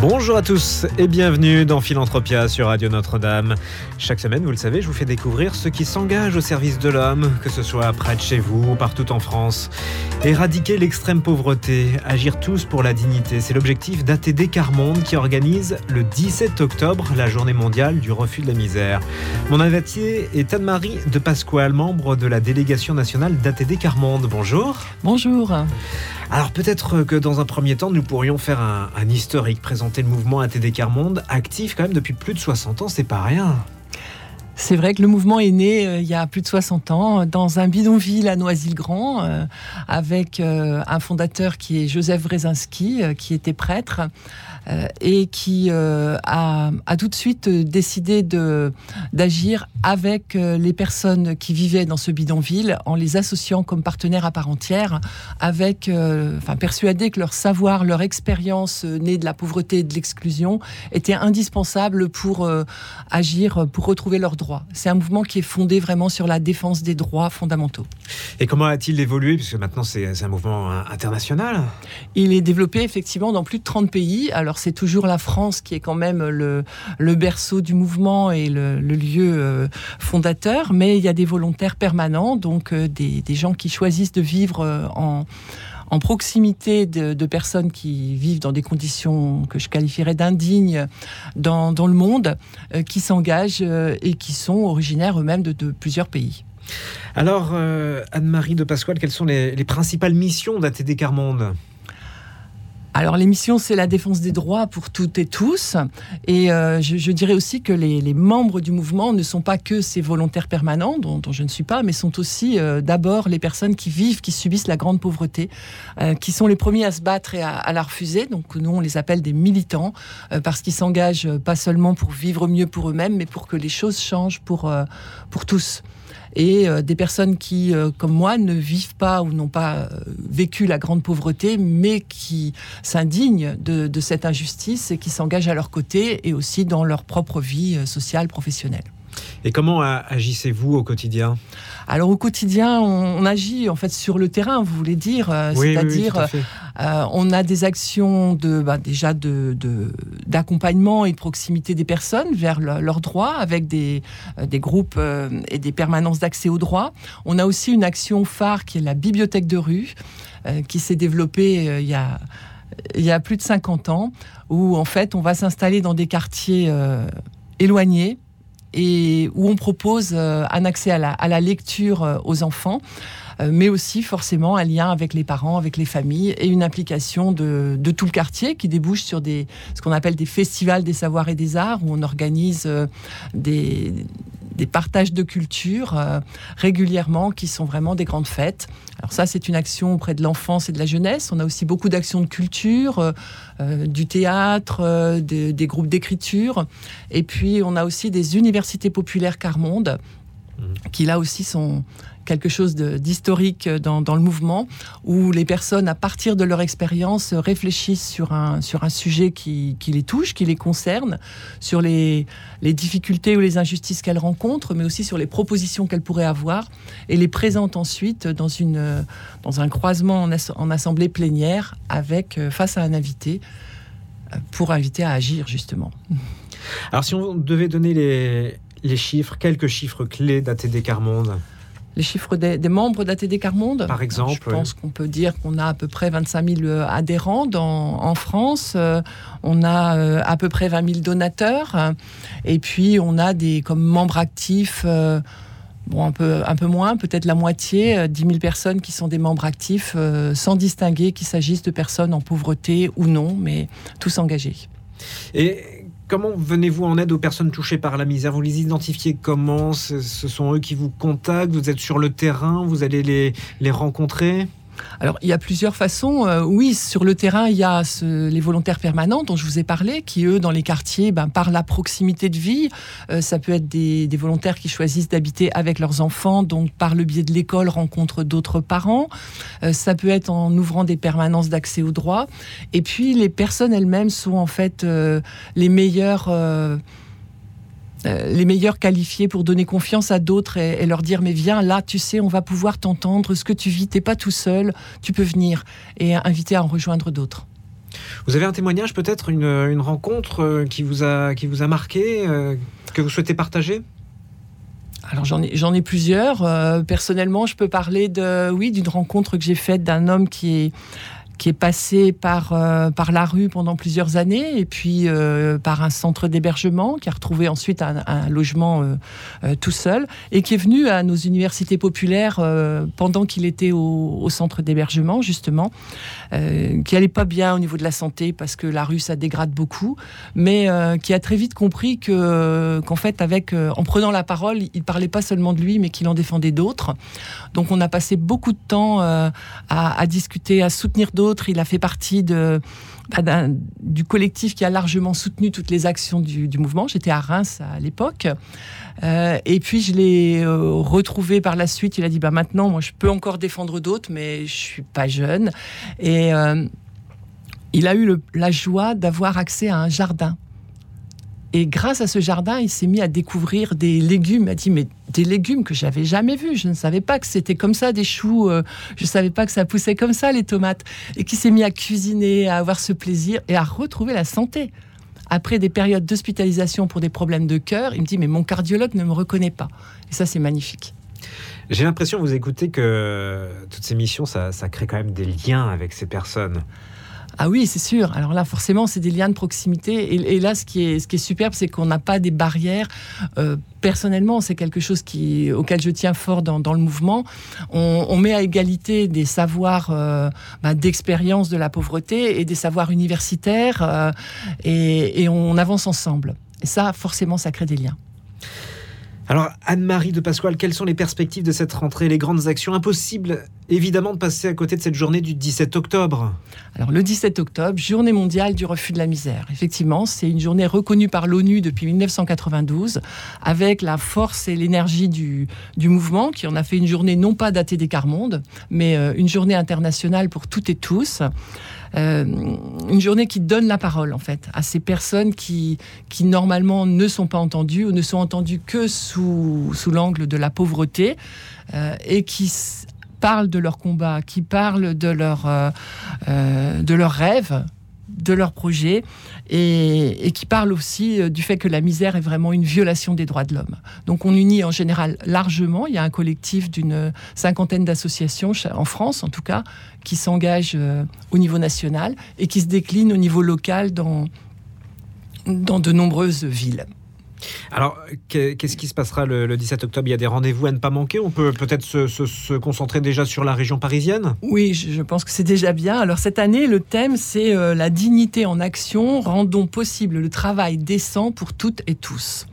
Bonjour à tous et bienvenue dans Philanthropia sur Radio Notre-Dame. Chaque semaine, vous le savez, je vous fais découvrir ceux qui s'engagent au service de l'homme, que ce soit près de chez vous ou partout en France. Éradiquer l'extrême pauvreté, agir tous pour la dignité, c'est l'objectif d'ATD Carmonde qui organise le 17 octobre la journée mondiale du refus de la misère. Mon invité est Anne-Marie de Pasquale, membre de la délégation nationale d'ATD Carmonde. Bonjour. Bonjour. Alors peut-être que dans un premier temps, nous pourrions faire un, un historique, le mouvement ATD Carmonde, actif quand même depuis plus de 60 ans, c'est pas rien. C'est vrai que le mouvement est né euh, il y a plus de 60 ans dans un bidonville à Noisy-le-Grand euh, avec euh, un fondateur qui est Joseph Brzezinski qui était prêtre et qui a, tout de suite décidé d'agir avec les personnes qui vivaient dans ce bidonville en les associant comme partenaires à part entière avec persuadé que leur savoir, leur expérience née de la pauvreté et de l'exclusion était indispensable pour agir pour retrouver leurs droits c'est un mouvement qui est fondé vraiment sur la défense des droits fondamentaux. Et comment a-t-il évolué Puisque maintenant c'est un mouvement international? Il est développé effectivement dans plus de 30 pays. Alors c'est toujours la France qui est quand même le, le berceau du mouvement et le, lieu euh, fondateur, mais il y a des volontaires permanents, donc euh, des, des gens qui choisissent de vivre euh, en en proximité de, personnes qui vivent dans des conditions que je qualifierais d'indignes dans, le monde, euh, qui s'engagent euh, et qui sont originaires eux-mêmes de, plusieurs pays. Alors, euh, Anne-Marie de Pasquale, quelles sont les, les principales missions d'ATD Carmonde? Alors l'émission, c'est la défense des droits pour toutes et tous. Et euh, je, dirais aussi que les, membres du mouvement ne sont pas que ces volontaires permanents, dont, je ne suis pas, mais sont aussi euh, d'abord les personnes qui vivent, qui subissent la grande pauvreté, euh, qui sont les premiers à se battre et à, la refuser. Donc nous, on les appelle des militants, parce qu'ils s'engagent pas seulement pour vivre mieux pour eux-mêmes, mais pour que les choses changent pour, pour tous et euh, des personnes qui, euh, comme moi, ne vivent pas ou n'ont pas euh, vécu la grande pauvreté, mais qui s'indignent de, de cette injustice et qui s'engagent à leur côté et aussi dans leur propre vie sociale, professionnelle. Et comment agissez-vous au quotidien? Alors au quotidien, on, agit en fait sur le terrain, vous voulez dire, euh, c'est-à-dire euh, on a des actions de bah, déjà de d'accompagnement et de proximité des personnes vers leurs droits avec des, euh, des groupes et des permanences d'accès aux droits. On a aussi une action phare qui est la bibliothèque de rue qui s'est développée il y a il y a plus de 50 ans, où en fait on va s'installer dans des quartiers éloignés et où on propose euh, un accès à la, lecture euh, aux enfants euh, mais aussi forcément un lien avec les parents, avec les familles et une implication de, tout le quartier qui débouche sur des, ce qu'on appelle des festivals des savoirs et des arts où on organise des, des partages de culture euh, régulièrement qui sont vraiment des grandes fêtes. Alors ça, c'est une action auprès de l'enfance et de la jeunesse. On a aussi beaucoup d'actions de culture, euh, euh, du théâtre, des, groupes d'écriture. Et puis, on a aussi des universités populaires Carmonde, mmh. qui là aussi sont quelque chose d'historique dans, le mouvement, où les personnes, à partir de leur expérience, réfléchissent sur un, sujet qui, les touche, qui les concerne, sur les, difficultés ou les injustices qu'elles rencontrent, mais aussi sur les propositions qu'elles pourraient avoir, et les présentent ensuite dans, un croisement en, assemblée plénière euh, face à un invité, euh, pour inviter à agir justement. Alors si on devait donner les, les chiffres, quelques chiffres clés d'ATD Carmonde les chiffres des, membres d'ATD Carmonde. Par exemple. Je pense qu'on peut dire qu'on a à peu près 25 000 euh, adhérents dans, en France. Euh, on a euh, à peu près 20 000 donateurs. Et puis, on a des comme membres actifs. Bon, un peu, un peu moins, peut-être la moitié, 10 000 personnes qui sont des membres actifs, sans distinguer qu'il s'agisse de personnes en pauvreté ou non, mais tous engagés. Et Comment venez-vous en aide aux personnes touchées par la misère? Vous les identifiez comment? Ce sont eux qui vous contactent? Vous êtes sur le terrain? Vous allez les, les rencontrer? Alors, il y a plusieurs façons. Euh, oui, sur le terrain, il y a les volontaires permanents dont je vous ai parlé, qui, eux, dans les quartiers, ben, par la proximité de vie, euh, ça peut être des, volontaires qui choisissent d'habiter avec leurs enfants, donc par le biais de l'école, rencontrent d'autres parents. Euh, ça peut être en ouvrant des permanences d'accès aux droits. Et puis, les personnes elles-mêmes sont en fait les meilleures euh, les meilleurs qualifiés pour donner confiance à d'autres et, leur dire mais viens là, tu sais, on va pouvoir t'entendre, ce que tu vis, t'es pas tout seul, tu peux venir et inviter à en rejoindre d'autres. Vous avez un témoignage, peut-être une, rencontre euh, qui vous a, qui vous a marqué, euh, que vous souhaitez partager? Alors j'en ai, j'en ai plusieurs. personnellement, je peux parler de oui d'une rencontre que j'ai faite d'un homme qui est qui est passé par, euh, par la rue pendant plusieurs années et puis euh, par un centre d'hébergement, qui a retrouvé ensuite un, logement euh, tout seul et qui est venu à nos universités populaires pendant qu'il était au, centre d'hébergement, justement, qui allait pas bien au niveau de la santé parce que la rue, ça dégrade beaucoup, mais qui a très vite compris que, qu'en fait, avec, en prenant la parole, il parlait pas seulement de lui, mais qu'il en défendait d'autres. Donc on a passé beaucoup de temps à, à discuter, à soutenir d'autres il a fait partie bah, du collectif qui a largement soutenu toutes les actions du, mouvement. J'étais à Reims à l'époque. Euh, et puis je l'ai euh, retrouvé par la suite. Il a dit bah maintenant moi je peux encore défendre d'autres, mais je suis pas jeune. Et euh, il a eu la joie d'avoir accès à un jardin et grâce à ce jardin, il s'est mis à découvrir des légumes. Il m'a dit, mais des légumes que j'avais jamais vus. Je ne savais pas que c'était comme ça, des choux. Euh, je ne savais pas que ça poussait comme ça, les tomates. Et qui s'est mis à cuisiner, à avoir ce plaisir et à retrouver la santé. Après des périodes d'hospitalisation pour des problèmes de cœur, il me dit, mais mon cardiologue ne me reconnaît pas. Et ça, c'est magnifique. J'ai l'impression, vous écoutez, que toutes ces missions, ça crée quand même des liens avec ces personnes. Ah oui, c'est sûr. Alors là, forcément, c'est des liens de proximité. Et, là, ce qui est, ce qui est superbe, c'est qu'on n'a pas des barrières. Euh, personnellement, c'est quelque chose qui, auquel je tiens fort dans, le mouvement. On, met à égalité des savoirs euh, bah, d'expérience de la pauvreté et des savoirs universitaires, euh, et, et on avance ensemble. Et ça, forcément, ça crée des liens. Alors, Anne-Marie de Pasquale, quelles sont les perspectives de cette rentrée, les grandes actions? Impossible, évidemment, de passer à côté de cette journée du 17 octobre. Alors, le 17 octobre, journée mondiale du refus de la misère. Effectivement, c'est une journée reconnue par l'ONU depuis 1992, avec la force et l'énergie du, du, mouvement, qui en a fait une journée non pas datée des quarts mondes, mais euh, une journée internationale pour toutes et tous. Euh, une journée qui donne la parole en fait à ces personnes qui, qui normalement ne sont pas entendues ou ne sont entendues que sous, l'angle de la pauvreté euh, et qui parlent de leur combat, qui parlent de leur, euh, de leurs rêves de leurs projets et, qui parle aussi euh, du fait que la misère est vraiment une violation des droits de l'homme. Donc on unit en général largement, il y a un collectif d'une cinquantaine d'associations en France en tout cas qui s'engagent euh, au niveau national et qui se déclinent au niveau local dans, dans de nombreuses villes. Alors, qu'est-ce qui se passera le, 17 octobre? Il y a des rendez-vous à ne pas manquer? On peut peut-être se, concentrer déjà sur la région parisienne? Oui, je pense que c'est déjà bien. Alors, cette année, le thème, c'est euh, la dignité en action. Rendons possible le travail décent pour toutes et tous.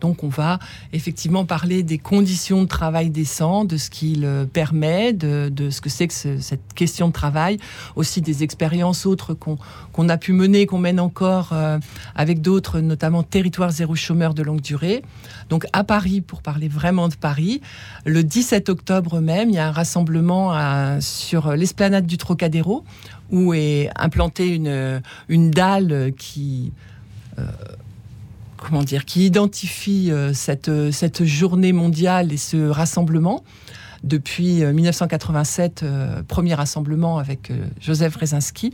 Donc on va effectivement parler des conditions de travail décent, de ce qu'il euh, permet, de, ce que c'est que cette question de travail, aussi des expériences autres qu'on a pu mener, qu'on mène encore euh, avec d'autres, notamment Territoire zéro chômeur de longue durée. Donc à Paris, pour parler vraiment de Paris, le 17 octobre même, il y a un rassemblement sur l'esplanade du Trocadéro où est implantée une, dalle qui... Euh, comment dire, qui identifie euh, cette, euh, cette journée mondiale et ce rassemblement depuis 1987, euh, premier rassemblement avec Joseph Rezinski.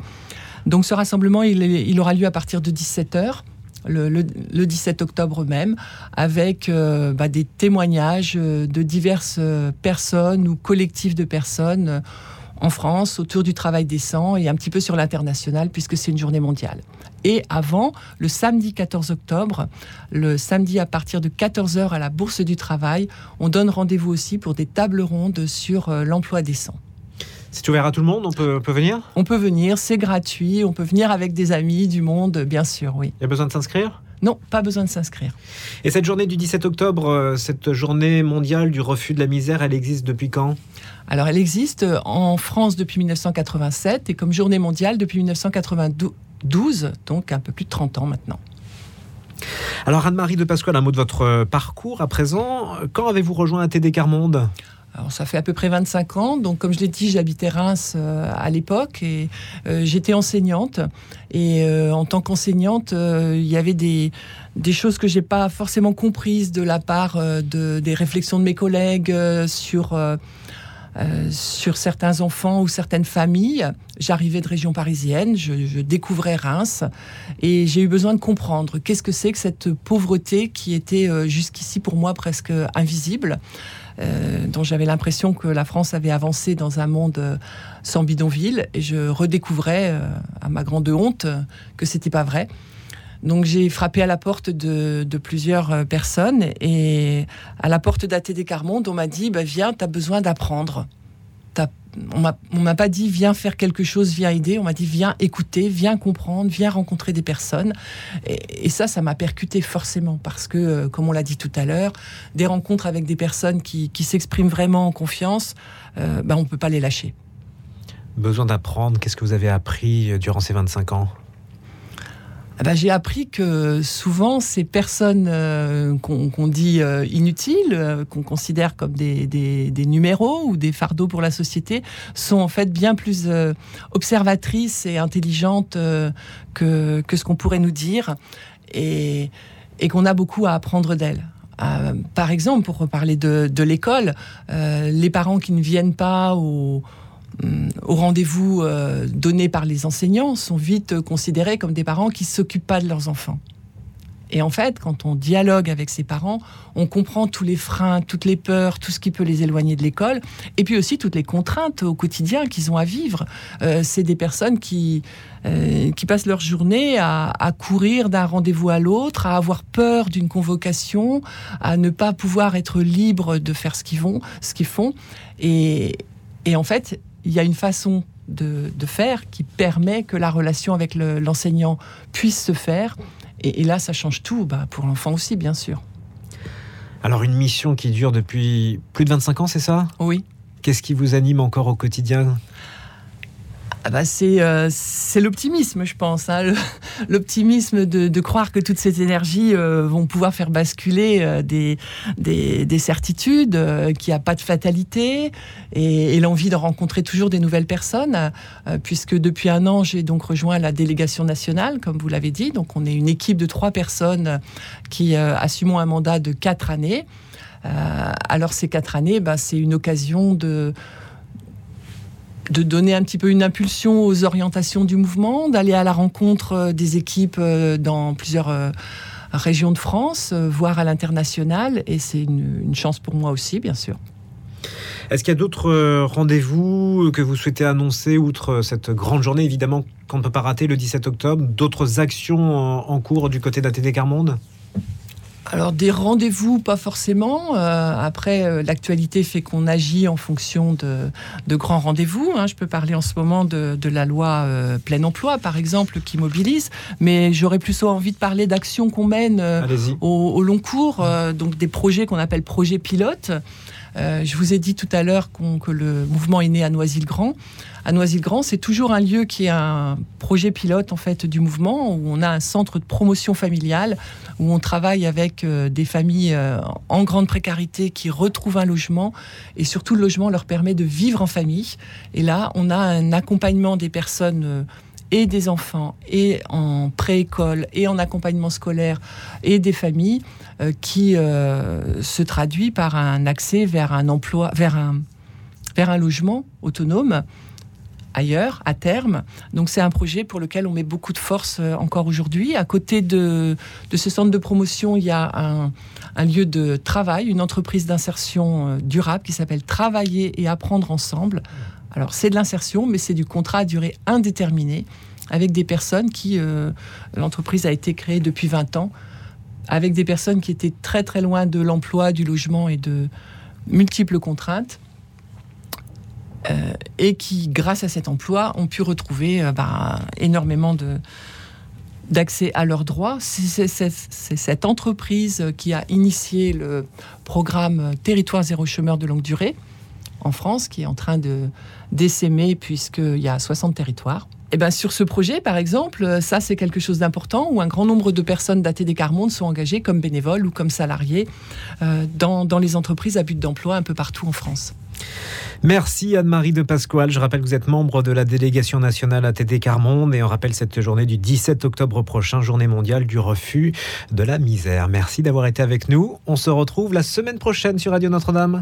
Donc ce rassemblement, il, aura lieu à partir de 17h. Le, 17 octobre même, avec bah, des témoignages de diverses personnes ou collectifs de personnes en France autour du travail décent et un petit peu sur l'international puisque c'est une journée mondiale. Et avant, le samedi 14 octobre, le samedi à partir de 14h à la Bourse du Travail, on donne rendez-vous aussi pour des tables rondes sur euh, l'emploi décent. C'est ouvert à tout le monde On peut, peut venir? On peut venir, c'est gratuit. On peut venir avec des amis du monde, bien sûr, oui. Il y a besoin de s'inscrire? Non, pas besoin de s'inscrire. Et cette journée du 17 octobre, euh, cette journée mondiale du refus de la misère, elle existe depuis quand? Alors elle existe en France depuis 1987 et comme journée mondiale depuis 1992, donc un peu plus de 30 ans maintenant. Alors Anne-Marie de Pasquale, un mot de votre parcours à présent. Quand avez-vous rejoint ATD Carmonde? Alors, ça fait à peu près 25 ans. Donc, comme je l'ai dit, j'habitais Reims euh, à l'époque et euh, j'étais enseignante. Et euh, en tant qu'enseignante, il y avait des, des choses que j'ai pas forcément comprises de la part de, des réflexions de mes collègues sur euh, sur certains enfants ou certaines familles. J'arrivais de région parisienne, je, découvrais Reims et j'ai eu besoin de comprendre qu'est-ce que c'est que cette pauvreté qui était euh, jusqu'ici pour moi presque invisible. Euh, dont j'avais l'impression que la France avait avancé dans un monde sans bidonville, et je redécouvrais, à ma grande honte, que c'était pas vrai. Donc j'ai frappé à la porte de, plusieurs euh, personnes et à la porte d'ATD Carmonde, on m'a dit bah, Viens, tu as besoin d'apprendre. On m'a pas dit Viens faire quelque chose, viens aider. On m'a dit Viens écouter, viens comprendre, viens rencontrer des personnes. Et, ça, ça m'a percuté forcément parce que, euh, comme on l'a dit tout à l'heure, des rencontres avec des personnes qui, s'expriment vraiment en confiance, euh, bah, on ne peut pas les lâcher. Besoin d'apprendre, qu'est-ce que vous avez appris durant ces 25 ans? Bah, j'ai appris que souvent ces personnes euh, qu'on dit euh, inutiles, euh, qu'on considère comme des, numéros ou des fardeaux pour la société, sont en fait bien plus observatrices et intelligentes que, ce qu'on pourrait nous dire et, qu'on a beaucoup à apprendre d'elles. par exemple, pour reparler de, l'école, les parents qui ne viennent pas au au rendez-vous euh, donné par les enseignants sont vite considérés comme des parents qui s'occupent pas de leurs enfants. Et en fait, quand on dialogue avec ces parents, on comprend tous les freins, toutes les peurs, tout ce qui peut les éloigner de l'école, et puis aussi toutes les contraintes au quotidien qu'ils ont à vivre. Euh, c'est des personnes qui, qui passent leur journée à, courir d'un rendez-vous à l'autre, à avoir peur d'une convocation, à ne pas pouvoir être libres de faire ce qu'ils vont, font. Et, et en fait, il y a une façon de, faire qui permet que la relation avec l'enseignant puisse se faire. Et, là, ça change tout, bah, pour l'enfant aussi, bien sûr. Alors, une mission qui dure depuis plus de 25 ans, c'est ça? Oui. Qu'est-ce qui vous anime encore au quotidien? Ah bah euh, c'est l'optimisme, je pense. Hein. L'optimisme de, croire que toutes ces énergies euh, vont pouvoir faire basculer euh, des, des, certitudes, qu'il n'y a pas de fatalité, et, l'envie de rencontrer toujours des nouvelles personnes, puisque depuis un an, j'ai donc rejoint la délégation nationale, comme vous l'avez dit. Donc on est une équipe de trois personnes qui assumons un mandat de quatre années. alors ces quatre années, bah, c'est une occasion de de donner un petit peu une impulsion aux orientations du mouvement, d'aller à la rencontre euh, des équipes euh, dans plusieurs euh, régions de France, voire à l'international. Et c'est une, chance pour moi aussi, bien sûr. Est-ce qu'il y a d'autres rendez-vous que vous souhaitez annoncer, outre cette grande journée, évidemment, qu'on ne peut pas rater le 17 octobre, d'autres actions en cours du côté d'ATD Carmonde? Alors des rendez-vous, pas forcément. Euh, après, euh, l'actualité fait qu'on agit en fonction de, grands rendez-vous. Hein. Je peux parler en ce moment de, la loi euh, plein emploi, par exemple, qui mobilise. Mais j'aurais plutôt envie de parler d'actions qu'on mène au, long cours, donc des projets qu'on appelle projets pilotes. Je vous ai dit tout à l'heure que le mouvement est né à Noisy-le-Grand à Noisy-le-Grand, c'est toujours un lieu qui est un projet pilote en fait du mouvement où on a un centre de promotion familiale où on travaille avec euh, des familles euh, en grande précarité qui retrouvent un logement et surtout le logement leur permet de vivre en famille. Et là, on a un accompagnement des personnes euh, et des enfants et en préécole et en accompagnement scolaire et des familles qui se traduit par un accès vers un emploi, vers un, vers un logement autonome ailleurs, à terme. Donc c'est un projet pour lequel on met beaucoup de force euh, encore aujourd'hui. À côté de, ce centre de promotion, il y a un, lieu de travail, une entreprise d'insertion euh, durable qui s'appelle Travailler et apprendre ensemble. Alors c'est de l'insertion, mais c'est du contrat à durée indéterminée avec des personnes qui... Euh, l'entreprise a été créée depuis 20 ans, avec des personnes qui étaient très très loin de l'emploi, du logement et de multiples contraintes euh, et qui, grâce à cet emploi, ont pu retrouver euh, bah, énormément de, d'accès à leurs droits. C'est cette entreprise qui a initié le programme Territoire zéro chômeur de longue durée en France, qui est en train de d'essaimer puisqu'il y a 60 territoires. Et eh ben sur ce projet, par exemple, ça c'est quelque chose d'important où un grand nombre de personnes d'ATD Carmonde sont engagées comme bénévoles ou comme salariés euh, dans, dans les entreprises à but d'emploi un peu partout en France. Merci Anne-Marie de Pasquale. Je rappelle que vous êtes membre de la délégation nationale ATD Carmonde et on rappelle cette journée du 17 octobre prochain, journée mondiale du refus de la misère. Merci d'avoir été avec nous. On se retrouve la semaine prochaine sur Radio Notre-Dame.